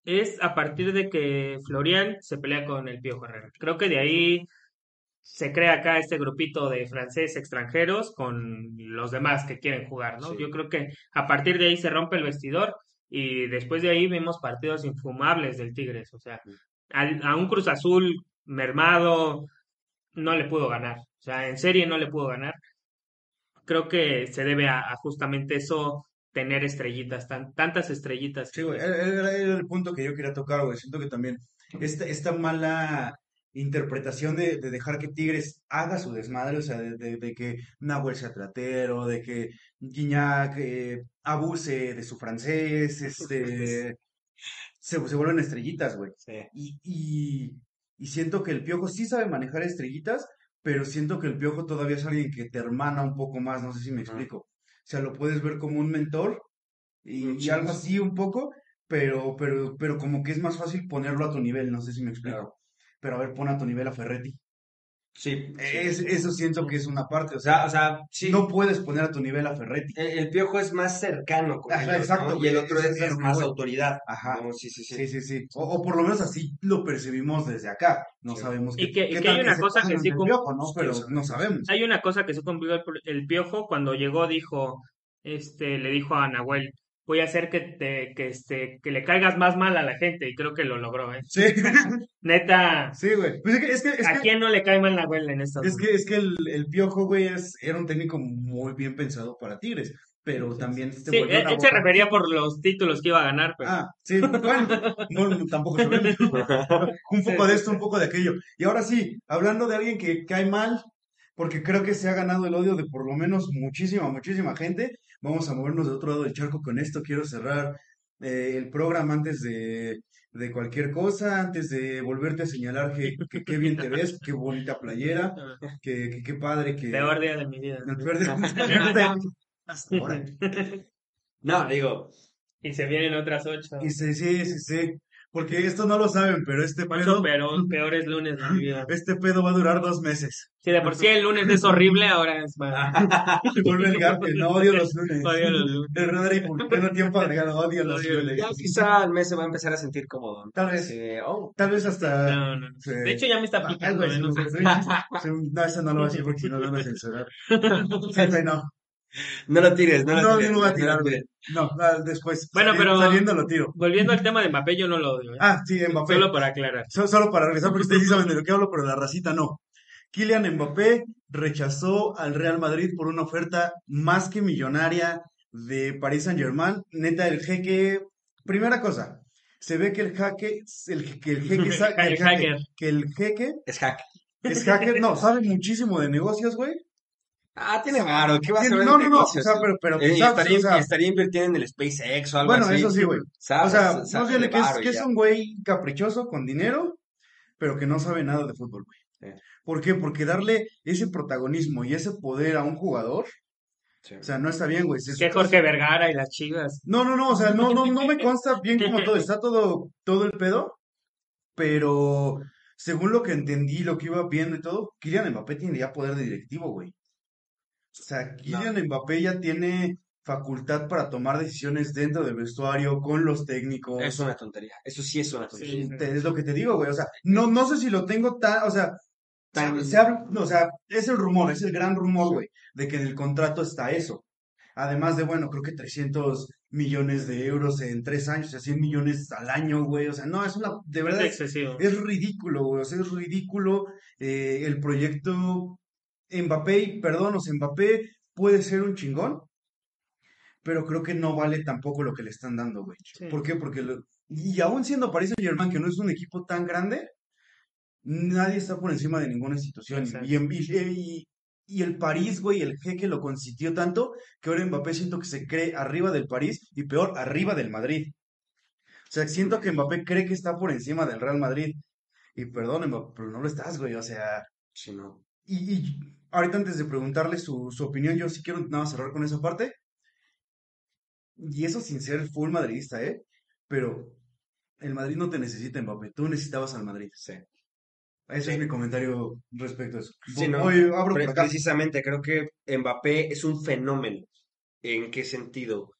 es a partir de que Florian se pelea con el Pío Herrera. Creo que de ahí se crea acá este grupito de franceses extranjeros con los demás que quieren jugar, ¿no? Sí. Yo creo que a partir de ahí se rompe el vestidor y después de ahí vimos partidos infumables del Tigres, o sea, al- a un Cruz Azul mermado, no le pudo ganar. O sea, en serie no le pudo ganar. Creo que se debe a, a justamente eso, tener estrellitas, tan, tantas estrellitas. Sí, güey, era el punto que yo quería tocar, güey. Siento que también esta, esta mala interpretación de, de dejar que Tigres haga su desmadre, o sea, de, de- de que Nahuel sea tratero, de que Guiñac eh, abuse de su francés, este, se, se vuelven estrellitas, güey. Sí. Y, y, y siento que el Piojo sí sabe manejar estrellitas, pero siento que el Piojo todavía es alguien que te hermana un poco más, no sé si me explico. O sea, lo puedes ver como un mentor y, algo sí. así un poco, pero, pero, pero como que es más fácil ponerlo a tu nivel, no sé si me explico. Claro. Pero a ver, pon a tu nivel a Ferretti. Sí. Es- eso siento que es una parte, o sea, o sea, sí. no puedes poner a tu nivel a Ferretti. El, el piojo es más cercano con Ajá, ellos, exacto, ¿no? Y el otro es, que más autoridad. Ajá. ¿no? Sí, sí, sí. Sí, sí, sí. O, o por lo menos así lo percibimos desde acá. No Sí. sabemos Y qué, que- y qué que hay una cosa que sí el cum- Piojo, ¿no? Sí, Pero no sabemos. Hay una cosa que se cumplió el, el Piojo cuando llegó, dijo, este, le dijo a Nahuel, voy a hacer que te, que este, que le caigas más mal a la gente, y creo que lo logró, ¿eh? Sí, Neta, sí, güey. Pues es que, es que, es ¿a que- quién no le cae mal Nahuel en esta Es que, es que el, el Piojo, güey, es, era un técnico muy bien pensado para Tigres, pero también se Sí, volvió él, se refería por los títulos que iba a ganar, pero Ah, sí, bueno, no, tampoco sabemos. Un poco de esto, un poco de aquello. Y ahora sí, hablando de alguien que cae mal, porque creo que se ha ganado el odio de por lo menos muchísima, muchísima gente, vamos a movernos de otro lado del charco con esto. Quiero cerrar eh, el programa antes de, de cualquier cosa, antes de volverte a señalar que, que qué bien te ves, qué bonita playera, que, que qué padre que... peor día de mi vida. El peor día- Hasta ahora. No, digo, Y se vienen otras ocho. Y sí, sí, sí, sí. Porque esto no lo saben, pero este pedo, peor- peores lunes de mi vida. este pedo va a durar dos meses. Si de por sí el lunes es horrible, ahora es más. Se vuelve el gafe, no odio los lunes. Odio los lunes. El Rodri, tengo tiempo agregado, odio los Odio los lunes. ya quizá al mes se va a empezar a sentir cómodo. Tal vez. Oh, Tal vez hasta... No, no. Sí. De hecho, ya me está Ah, picando. algo ¿eh? No sí. No, eso no lo voy a decir porque si no lo van a censurar. Jefe, no. No lo tires, no lo No, tires. no lo voy a tirar, güey. No, después. Bueno, pero- Saliendo lo tiro. Volviendo al tema de Mbappé, yo no lo odio. ¿eh? Ah, sí, Mbappé. Solo para aclarar. So- Solo para regresar, porque ustedes sí saben de lo que hablo, pero la racita no. Kylian Mbappé rechazó al Real Madrid por una oferta más que millonaria de Paris Saint-Germain. Neta, el jeque. Primera cosa, se ve que el jaque. El, que el jeque. El el jaque- hacker. que el jeque Es hack. es hacker. No, sabe muchísimo de negocios, güey. Ah, tiene varo, ¿qué va a saber No, no, no. O sea, pero. pero Eh, ¿sabes? estaría, O sea, estaría invirtiendo en el SpaceX o algo bueno, así. eso sí, güey. O ¿Sabes? sea, Sabe más bien de que es, que es un güey caprichoso con dinero, pero que no sabe nada de fútbol, güey. Sí. ¿Por qué? Porque darle ese protagonismo y ese poder a un jugador, Sí. o sea, no está bien, güey. Se- Que Jorge Vergara y las chivas. No, no, no, o sea, no, no, no me consta bien como todo, está todo, todo el pedo, pero según lo que entendí, lo que iba viendo y todo, Kylian Mbappé tiene ya poder de directivo, güey. O sea, Kylian Mbappé ya tiene facultad para tomar decisiones dentro del vestuario, con los técnicos. Es una tontería. Eso sí es una tontería. Sí. Es lo que te digo, güey. O sea, no, no sé si lo tengo tan, o sea, Tan- se habla- no, o sea, es el rumor, es el gran rumor, güey, de que en el contrato está eso. Además de, bueno, creo que 300 millones de euros en tres años, o sea, 100 millones al año, güey. O sea, no, es una, de verdad, es, excesivo. es ridículo, güey. O sea, es ridículo eh, el proyecto Mbappé, y perdón, o sea, Mbappé puede ser un chingón, pero creo que no vale tampoco lo que le están dando, güey. Sí. ¿Por qué? Porque, lo- y aún siendo Paris Saint-Germain, que no es un equipo tan grande, nadie está por encima de ninguna institución. Y, en- y, y- y el París, güey, el jeque lo consintió tanto que ahora Mbappé siento que se cree arriba del París y peor, arriba del Madrid. O sea, siento que Mbappé cree que está por encima del Real Madrid. Y perdón, Mbappé, pero no lo estás, güey. O sea, Sí, no. y, y ahorita antes de preguntarle su, su opinión, yo sí quiero nada más cerrar con esa parte. Y eso sin ser full madridista, ¿eh? Pero el Madrid no te necesita, Mbappé. Tú necesitabas al Madrid. Sí. Ese es mi comentario respecto a eso. Sí, ¿no? Voy- abro Pre- por acá. Precisamente, creo que Mbappé es un fenómeno. ¿En qué sentido?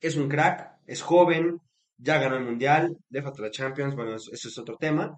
Es un crack, es joven, ya ganó el Mundial, déjate la Champions, bueno, eso, eso es otro tema.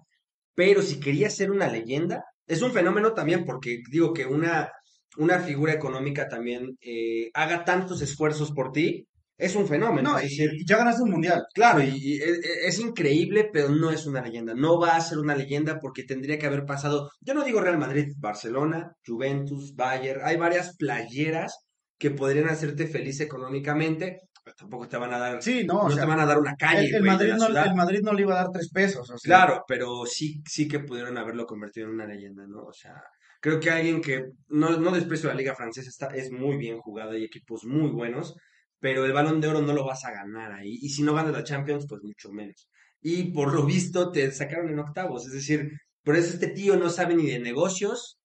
Pero si quería ser una leyenda, es un fenómeno también porque digo que una, una figura económica también eh, haga tantos esfuerzos por ti, es un fenómeno. No, es y, decir, y ya ganaste un mundial. Claro, y, y es, es increíble, pero no es una leyenda. No va a ser una leyenda porque tendría que haber pasado. Yo no digo Real Madrid, Barcelona, Juventus, Bayern. Hay varias playeras que podrían hacerte feliz económicamente. Tampoco te van a dar. Sí, no, no o sea, te van a dar una calle. el, Madrid no, el Madrid no le iba a dar tres pesos. o sea. Claro, pero sí, sí que pudieron haberlo convertido en una leyenda, ¿no? O sea, creo que alguien que no, no desprecio la liga francesa, está, es muy bien jugada y equipos muy buenos, pero el balón de oro no lo vas a ganar ahí. Y si no ganas la Champions, pues mucho menos. Y por lo visto te sacaron en octavos, es decir, por eso este tío no sabe ni de negocios.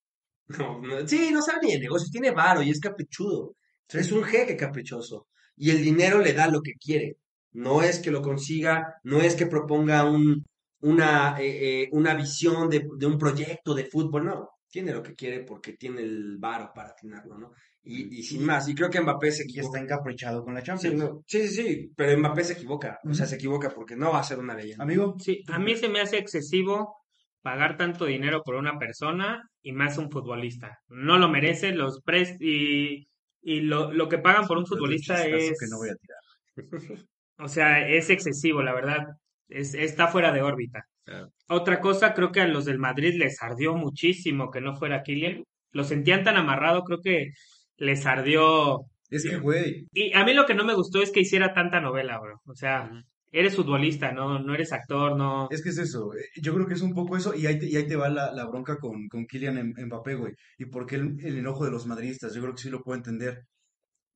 No, no- sí, no sabe ni de negocios, tiene varo y es caprichudo. Es un jeque caprichoso. Y el dinero le da lo que quiere. No es que lo consiga, no es que proponga un, una, eh, eh, una visión de, de un proyecto de fútbol, no. Tiene lo que quiere porque tiene el varo para tenerlo, ¿no? Y, y sin más. Y creo que Mbappé se Y está equivoca. encaprichado con la Sí, Champions. no, sí, sí, sí, pero Mbappé se equivoca. O sea, se equivoca porque no va a ser una leyenda. Amigo, Sí, a mí se me hace excesivo pagar tanto dinero por una persona y más un futbolista. No lo merece, los pres y, y lo, lo que pagan por un futbolista es, que no voy a tirar. o sea, es excesivo, la verdad. Es, está fuera de órbita. Claro. Otra cosa, creo que a los del Madrid les ardió muchísimo que no fuera Kylian. Lo sentían tan amarrado, creo que les ardió. Es que, güey, Y a mí lo que no me gustó es que hiciera tanta novela, bro. O sea. Eres futbolista, no, no eres actor, no. es que es eso. eh, Yo creo que es un poco eso. Y ahí te, y ahí te va la, la bronca con, con Kylian M- Mbappé, güey. Y por qué el, el enojo de los madridistas. Yo creo que sí lo puedo entender.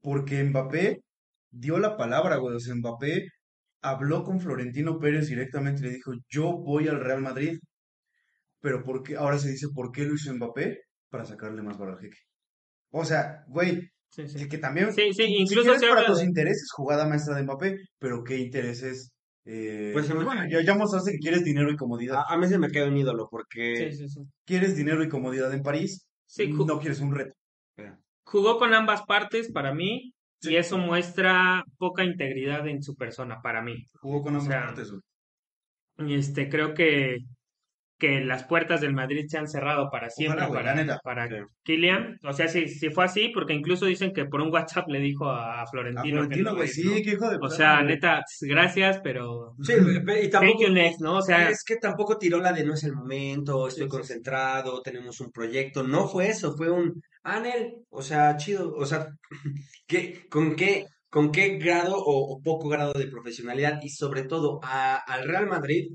Porque Mbappé dio la palabra, güey. O sea, Mbappé habló con Florentino Pérez directamente y le dijo, yo voy al Real Madrid. Pero ¿por qué? ahora se dice, ¿por qué lo hizo Mbappé? Para sacarle más valor al jeque. O sea, güey, Sí, sí. que, que también, Sí, sí, incluso se para tus de- intereses jugada maestra de Mbappé, pero ¿qué intereses? Eh, Pues, me- bueno, ya, ya mostraste que quieres dinero y comodidad. A, a mí se me queda un ídolo porque... Sí, sí, sí. ¿Quieres dinero y comodidad en París? Sí, ju- no quieres un reto. jugó con ambas partes para mí Sí. y eso muestra poca integridad en su persona para mí. Jugó con ambas sea, partes, este creo que que las puertas del Madrid se han cerrado para siempre para, la neta. para Sí. Kylian. O sea, si, si fue así, porque incluso dicen que por un WhatsApp le dijo a, Florentino que Florentino, no es, sí, qué hijo de O sea, neta, gracias, pero Sí, y tampoco... next, ¿no? O sea, es que tampoco tiró la de no es el momento, estoy sí. concentrado, tenemos un proyecto. No fue eso, fue un Anel, o sea, chido, o sea, ¿qué, con qué, con qué grado o, o poco grado de profesionalidad y sobre todo a- al Real Madrid,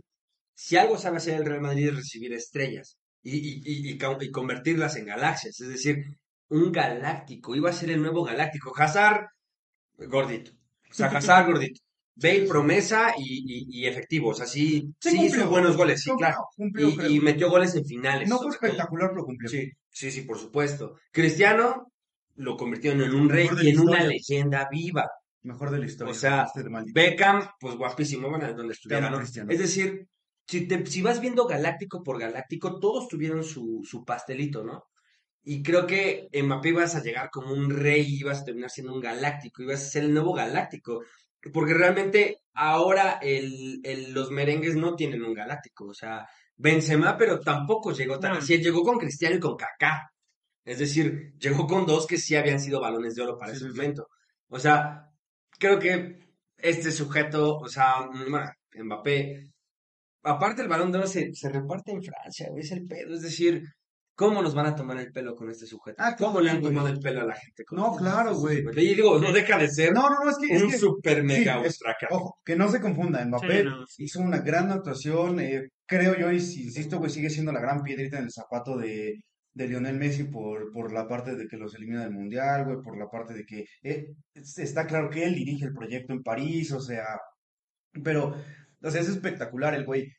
si algo sabe hacer el Real Madrid es recibir estrellas y, y, y, convertirlas en galaxias, es decir, un galáctico, iba a ser el nuevo galáctico. Hazard, gordito, o sea, Hazard gordito. Bale promesa y, efectivo, o sea, sí, Sí, sí cumplió. hizo buenos goles, sí, Cumplió, claro. cumplió, Y, metió goles en finales. No fue espectacular, pero cumplió. Sí, sí, sí, por supuesto. Cristiano lo convirtieron en un rey y en una leyenda viva. Mejor de la historia. O sea, este. Beckham, pues guapísimo, bueno, donde estuviera, ¿no? Cristiano. Es decir, si, te, si vas viendo galáctico por galáctico, todos tuvieron su, su pastelito, ¿no? Y creo que Mbappé ibas a llegar como un rey, ibas a terminar siendo un galáctico, ibas a ser el nuevo galáctico. Porque realmente ahora el, el- los merengues no tienen un galáctico. O sea, Benzema, pero tampoco llegó tan No. así. Llegó con Cristiano y con Kaká. Es decir, llegó con dos que sí habían sido balones de oro para Sí, ese sí, momento. O sea, creo que este sujeto, o sea, Mbappé, aparte el balón de oro se, se reparte en Francia, güey, es el pedo. Es decir, ¿cómo nos van a tomar el pelo con este sujeto? Ah, ¿Cómo le han güey. tomado el pelo a la gente? con No, este- claro, güey. Y digo, no deja de ser No, no, no, es que. es un que- super mega sí, es-. Ojo, que no se confunda. Mbappé Sí, no, sí. hizo una gran actuación. eh, creo yo, y si insisto, güey, sigue siendo la gran piedrita en el zapato de, de Lionel Messi por, por la parte de que los elimina del Mundial, güey, por la parte de que eh, es- está claro que él dirige el proyecto en París, o sea, pero, o sea, es espectacular el güey,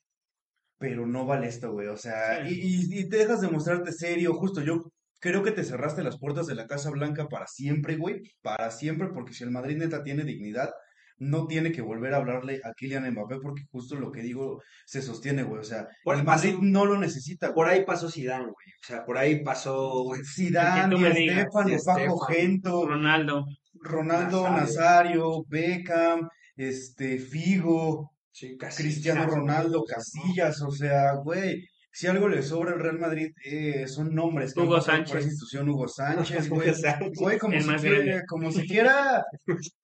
pero no vale esto, güey, o sea, Sí. y, y, y te dejas de mostrarte serio, justo yo creo que te cerraste las puertas de la Casa Blanca para siempre, güey, para siempre, porque si el Madrid neta tiene dignidad, no tiene que volver a hablarle a Kylian Mbappé porque justo lo que digo se sostiene, güey. O sea, Por- el Madrid pasó- no lo necesita, güey. Por ahí pasó Zidane, güey. O sea, por ahí pasó, güey. Zidane, digas, Estefano, Paco Gento, Ronaldo. Ronaldo Nazario. Nazario, Beckham, este, Figo, Sí, Cristiano Ronaldo. Casillas, o sea, güey. si algo le sobra al Real Madrid, eh, son nombres. Hugo por Sánchez. esa institución, Hugo Sánchez, güey. Güey, como si quiera, como si quiera,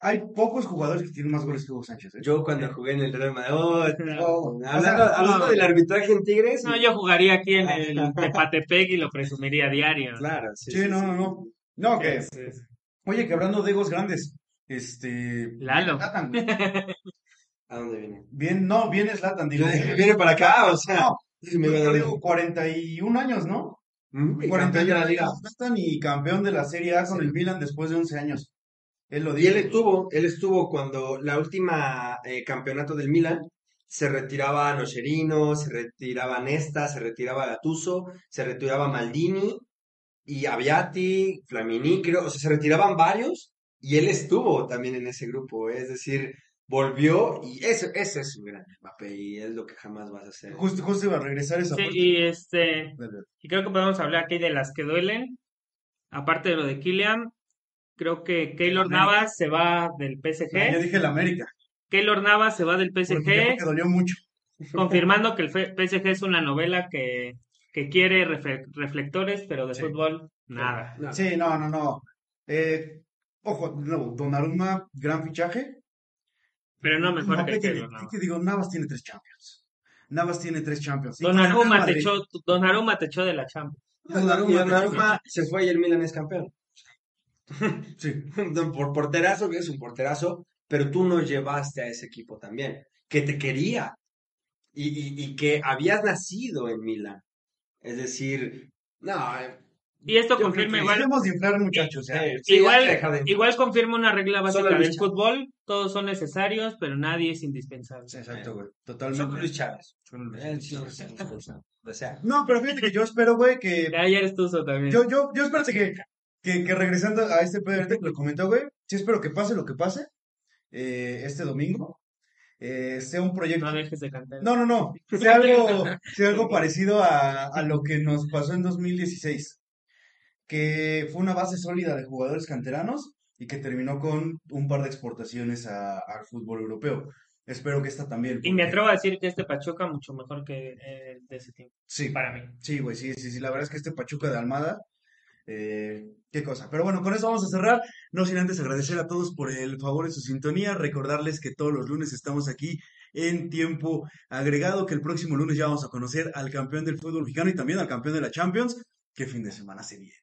hay pocos jugadores que tienen más goles que Hugo Sánchez, ¿eh? Yo cuando jugué en el Real Madrid, oh, Oh, hablando, hablando no. del arbitraje en Tigres, No, yo jugaría aquí en el Tepatepec y lo presumiría diario. claro, sí, Sí, no, no, no. No, que, sí. oye, que hablando de egos grandes, este... Lalo. Zlatan, güey. ¿A dónde viene? Bien, no, bien Zlatan, digo. Viene para acá, o sea, No, me dar- digo, 41 años, ¿no? Mm, y 41 campeón de la liga. Zlatan y campeón de la Serie A con el Milan después de 11 años. Él lo Y dijo. él estuvo, él estuvo cuando la última eh, campeonato del Milan se retiraba Nocerino, se retiraba Nesta, se retiraba Gattuso, se retiraba Maldini y Aviati, Flamini, creo, o sea, se retiraban varios y él estuvo también en ese grupo, es decir, volvió y eso, ese es un gran Mbappé y es lo que jamás vas a hacer. Justo, justo iba a regresar esa Sí, parte. y este, y creo que podemos hablar aquí de las que duelen. Aparte de lo de Kylian, creo que Keylor. Navas se va del Ah, Yo PSG. dije el América. Keylor Navas se va del PSG, que dolió mucho. confirmando que el PSG es una novela que, que quiere reflectores, pero de Sí. fútbol, nada. No, Sí, no, no, no. Eh, ojo, no, Donnarumma, gran fichaje. Pero no mejor Mbappé que tiene- Keylor Navas. que digo, Navas tiene tres Champions. Navas tiene tres Champions. Donnarumma te echó, Donnarumma te echó de la Champions. Y Donnarumma se fue y el Milan es campeón. Sí. por porterazo, que es un porterazo, pero tú no llevaste a ese equipo también, que te quería y, y- y que habías nacido en Milán. Es decir, no. Eh, Y esto Yo confirma igual, inflar, muchachos. ya. eh, sí, ya igual, de- igual confirma una regla básica del fútbol, todos son necesarios, pero nadie es indispensable. Exacto, güey. Solo Totalmente. Luis Chávez. Solo Luis. Él sí, o sea, No, pero fíjate que yo espero, güey, que. Ya ayer estuvo también. Yo, yo, yo espérate que, que, que regresando a este pedo que lo comentó, güey. Sí espero que pase lo que pase. eh, este domingo. eh, sea un proyecto. No dejes de cantar. No, no, no. Sea algo, sea algo parecido a, a lo que nos pasó en 2016. Que fue una base sólida de jugadores canteranos y que terminó con un par de exportaciones al fútbol europeo. Espero que esta también. Y me atrevo a decir que este Pachuca mucho mejor que eh, de ese tiempo, Sí, para mí. sí, güey, sí, sí, sí. La verdad es que este Pachuca de Almada, eh, qué cosa. Pero bueno, con eso vamos a cerrar. No sin antes agradecer a todos por el favor de su sintonía. Recordarles que todos los lunes estamos aquí en tiempo agregado, que el próximo lunes ya vamos a conocer al campeón del fútbol mexicano y también al campeón de la Champions. ¿Qué fin de semana se viene?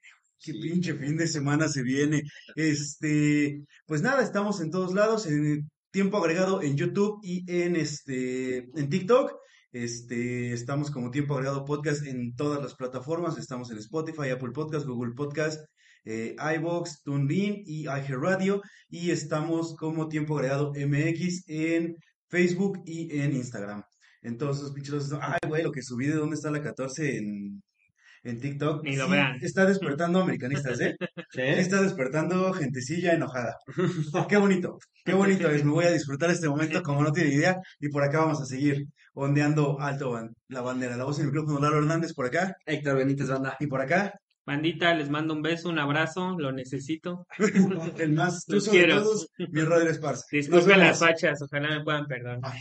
Qué Sí. pinche fin de semana se viene. Este, pues nada, estamos en todos lados, en tiempo agregado en YouTube y en este, en TikTok. Este, estamos como tiempo agregado podcast en todas las plataformas. Estamos en Spotify, Apple Podcast, Google Podcast, eh, iBox, TuneIn y iHeartRadio. Y estamos como tiempo agregado MX en Facebook y en Instagram. Entonces, pinches, ay, güey, lo que subí de dónde está la 14 en, en TikTok. Ni lo sí, vean. Está despertando americanistas, ¿eh? Sí está despertando gentecilla enojada. Qué bonito, qué bonito es. Me voy a disfrutar este momento como no tiene idea. Y por acá vamos a seguir ondeando alto la bandera. La voz en el micrófono, Lalo Hernández por acá. Héctor Benítez Banda. Y por acá, Bandita, les mando un beso, un abrazo, lo necesito. el más Los de quiero. todos, mi Roder Esparza. Disculpen las fachas, ojalá me puedan perdonar. Ay.